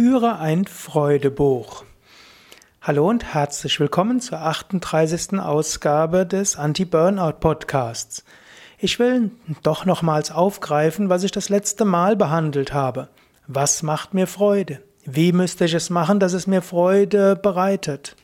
Führe ein Freudebuch. Hallo und herzlich willkommen zur 38. Ausgabe des Anti-Burnout Podcasts. Ich will doch nochmals aufgreifen, was ich das letzte Mal behandelt habe. Was macht mir Freude? Wie müsste ich es machen, dass es mir Freude bereitet?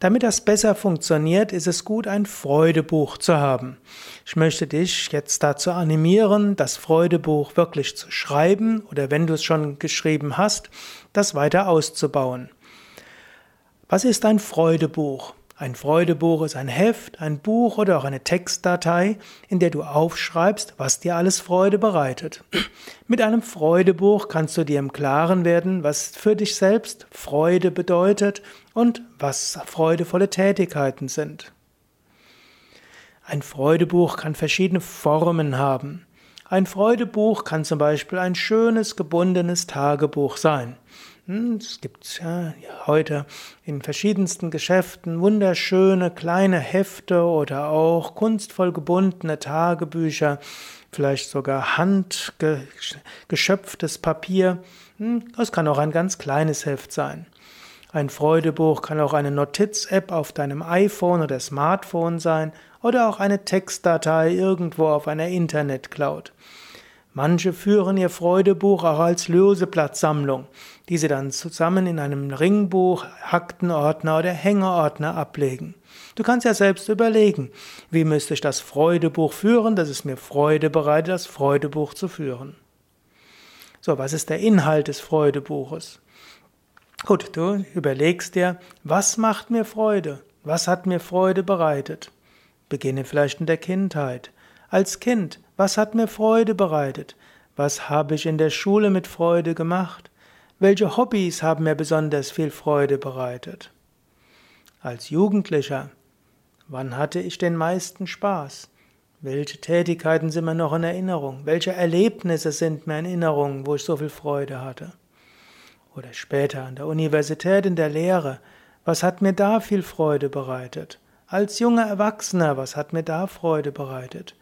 Damit das besser funktioniert, ist es gut, ein Freudebuch zu haben. Ich möchte dich jetzt dazu animieren, das Freudebuch wirklich zu schreiben oder wenn du es schon geschrieben hast, das weiter auszubauen. Was ist ein Freudebuch? Ein Freudebuch ist ein Heft, ein Buch oder auch eine Textdatei, in der du aufschreibst, was dir alles Freude bereitet. Mit einem Freudebuch kannst du dir im Klaren werden, was für dich selbst Freude bedeutet und was freudevolle Tätigkeiten sind. Ein Freudebuch kann verschiedene Formen haben. Ein Freudebuch kann zum Beispiel ein schönes gebundenes Tagebuch sein. Hm, es gibt ja, heute in verschiedensten Geschäften wunderschöne kleine Hefte oder auch kunstvoll gebundene Tagebücher, vielleicht sogar handgeschöpftes Papier. Hm, das kann auch ein ganz kleines Heft sein. Ein Freudebuch kann auch eine Notiz-App auf deinem iPhone oder Smartphone sein oder auch eine Textdatei irgendwo auf einer Internetcloud. Manche führen ihr Freudebuch auch als Löseplatzsammlung, die sie dann zusammen in einem Ringbuch, Aktenordner oder Hängeordner ablegen. Du kannst ja selbst überlegen, wie müsste ich das Freudebuch führen, dass es mir Freude bereitet, das Freudebuch zu führen. So, was ist der Inhalt des Freudebuches? Gut, du überlegst dir, was macht mir Freude? Was hat mir Freude bereitet? Beginne vielleicht in der Kindheit. Als Kind, was hat mir Freude bereitet? Was habe ich in der Schule mit Freude gemacht? Welche Hobbys haben mir besonders viel Freude bereitet? Als Jugendlicher, wann hatte ich den meisten Spaß? Welche Tätigkeiten sind mir noch in Erinnerung? Welche Erlebnisse sind mir in Erinnerung, wo ich so viel Freude hatte? Oder später an der Universität in der Lehre, was hat mir da viel Freude bereitet? Als junger Erwachsener, was hat mir da Freude bereitet?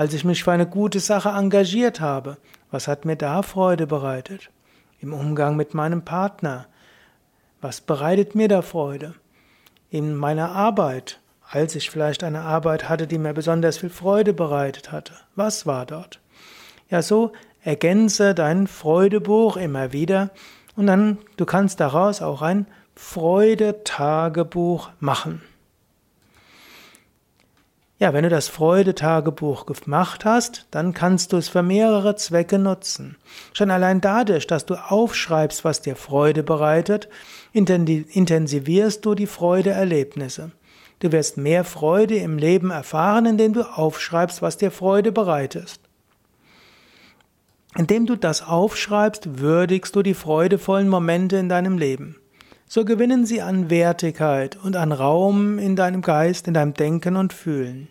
als ich mich für eine gute Sache engagiert habe, was hat mir da Freude bereitet? Im Umgang mit meinem Partner, was bereitet mir da Freude? In meiner Arbeit, als ich vielleicht eine Arbeit hatte, die mir besonders viel Freude bereitet hatte, was war dort? Ja, so ergänze dein Freudebuch immer wieder und dann du kannst daraus auch ein Freudetagebuch machen. Ja, wenn du das Freudetagebuch gemacht hast, dann kannst du es für mehrere Zwecke nutzen. Schon allein dadurch, dass du aufschreibst, was dir Freude bereitet, intensivierst du die Freudeerlebnisse. Du wirst mehr Freude im Leben erfahren, indem du aufschreibst, was dir Freude bereitet. Indem du das aufschreibst, würdigst du die freudevollen Momente in deinem Leben so gewinnen sie an Wertigkeit und an Raum in deinem Geist, in deinem Denken und Fühlen.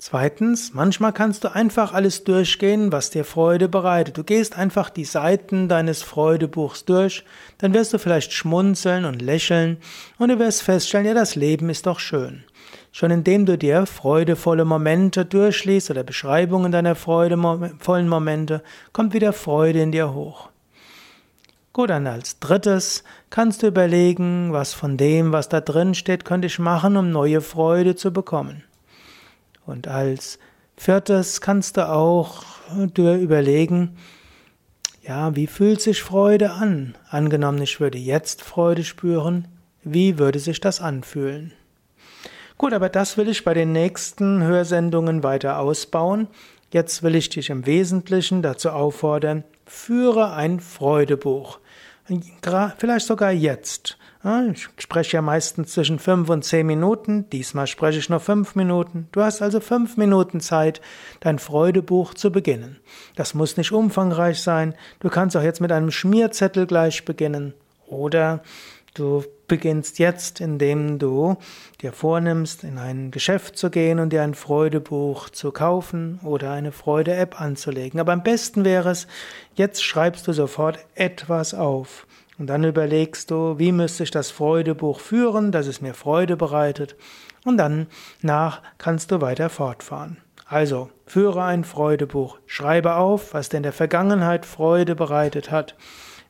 Zweitens, manchmal kannst du einfach alles durchgehen, was dir Freude bereitet. Du gehst einfach die Seiten deines Freudebuchs durch, dann wirst du vielleicht schmunzeln und lächeln und du wirst feststellen, ja, das Leben ist doch schön. Schon indem du dir freudevolle Momente durchliest oder Beschreibungen deiner freudevollen Momente, kommt wieder Freude in dir hoch. Gut, dann als drittes kannst du überlegen, was von dem, was da drin steht, könnte ich machen, um neue Freude zu bekommen. Und als viertes kannst du auch dir überlegen, ja, wie fühlt sich Freude an? Angenommen, ich würde jetzt Freude spüren, wie würde sich das anfühlen? Gut, aber das will ich bei den nächsten Hörsendungen weiter ausbauen. Jetzt will ich dich im Wesentlichen dazu auffordern, führe ein Freudebuch. Vielleicht sogar jetzt. Ich spreche ja meistens zwischen fünf und zehn Minuten. Diesmal spreche ich nur fünf Minuten. Du hast also fünf Minuten Zeit, dein Freudebuch zu beginnen. Das muss nicht umfangreich sein. Du kannst auch jetzt mit einem Schmierzettel gleich beginnen. Oder Du beginnst jetzt, indem du dir vornimmst, in ein Geschäft zu gehen und dir ein Freudebuch zu kaufen oder eine Freude-App anzulegen. Aber am besten wäre es, jetzt schreibst du sofort etwas auf. Und dann überlegst du, wie müsste ich das Freudebuch führen, dass es mir Freude bereitet. Und dann nach kannst du weiter fortfahren. Also, führe ein Freudebuch, schreibe auf, was dir in der Vergangenheit Freude bereitet hat.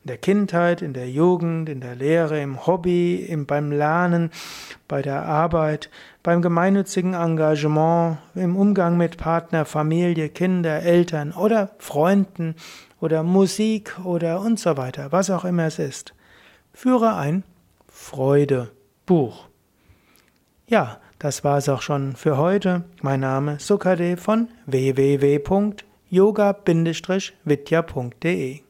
Der Kindheit, in der Jugend, in der Lehre, im Hobby, im, beim Lernen, bei der Arbeit, beim gemeinnützigen Engagement, im Umgang mit Partner, Familie, Kinder, Eltern oder Freunden oder Musik oder und so weiter, was auch immer es ist. Führe ein Freudebuch. Ja, das war es auch schon für heute. Mein Name Sukade von www.yoga-vidya.de